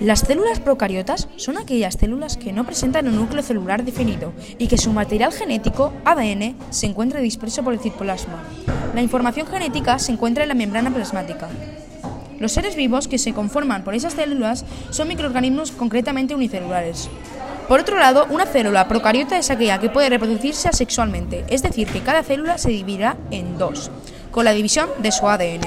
Las células procariotas son aquellas células que no presentan un núcleo celular definido y que su material genético, ADN, se encuentra disperso por el citoplasma. La información genética se encuentra en la membrana plasmática. Los seres vivos que se conforman por esas células son microorganismos concretamente unicelulares. Por otro lado, una célula procariota es aquella que puede reproducirse asexualmente, es decir, que cada célula se dividirá en dos, con la división de su ADN.